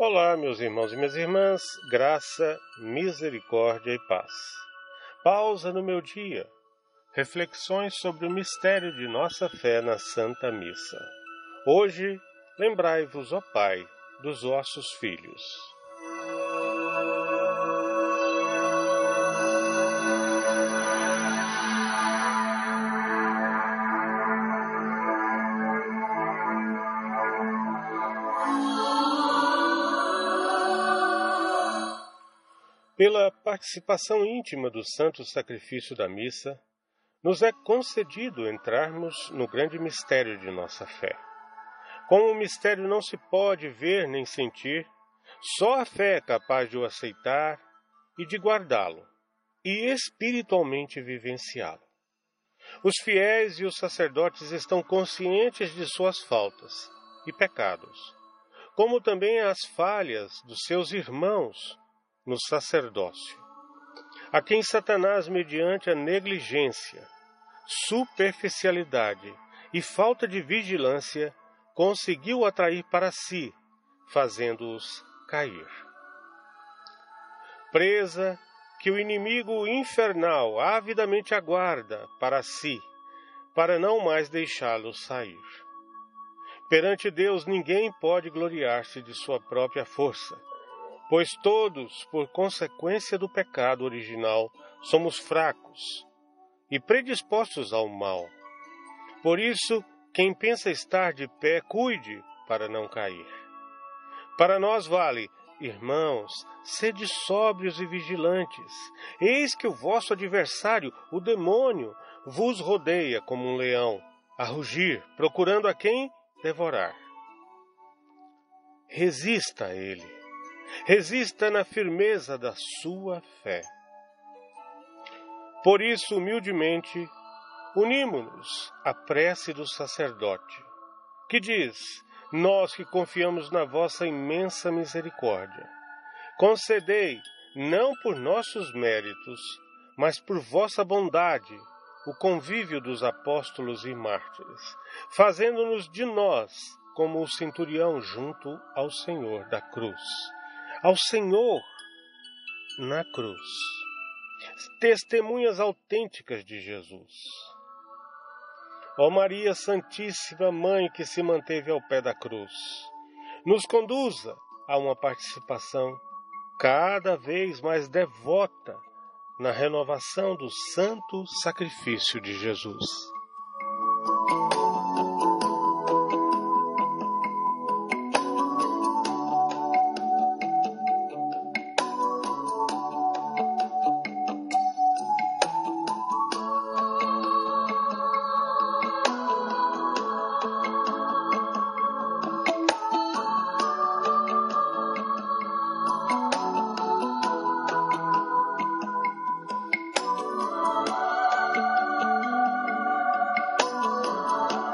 Olá, meus irmãos e minhas irmãs, graça, misericórdia e paz. Pausa no meu dia. Reflexões sobre o mistério de nossa fé na Santa Missa. Hoje, lembrai-vos, ó Pai, dos vossos filhos. Pela participação íntima do santo sacrifício da missa, nos é concedido entrarmos no grande mistério de nossa fé. Como o mistério não se pode ver nem sentir, só a fé é capaz de o aceitar e de guardá-lo, e espiritualmente vivenciá-lo. Os fiéis e os sacerdotes estão conscientes de suas faltas e pecados, como também as falhas dos seus irmãos no sacerdócio, a quem Satanás, mediante a negligência, superficialidade e falta de vigilância, conseguiu atrair para si, fazendo-os cair. Presa que o inimigo infernal avidamente aguarda para si, para não mais deixá-los sair. Perante Deus ninguém pode gloriar-se de sua própria força, Pois todos, por consequência do pecado original, somos fracos e predispostos ao mal. Por isso, quem pensa estar de pé, cuide para não cair. Para nós vale, irmãos, sede sóbrios e vigilantes. Eis que o vosso adversário, o demônio, vos rodeia como um leão, a rugir, procurando a quem devorar. Resista a ele resista na firmeza da sua fé. Por isso, humildemente, unimos-nos à prece do sacerdote, que diz: Nós que confiamos na vossa imensa misericórdia, concedei, não por nossos méritos, mas por vossa bondade, o convívio dos apóstolos e mártires, fazendo-nos de nós como o centurião junto ao Senhor da cruz ao Senhor na cruz. Testemunhas autênticas de Jesus. Ó Maria Santíssima Mãe que se manteve ao pé da cruz, nos conduza a uma participação cada vez mais devota na renovação do santo sacrifício de Jesus.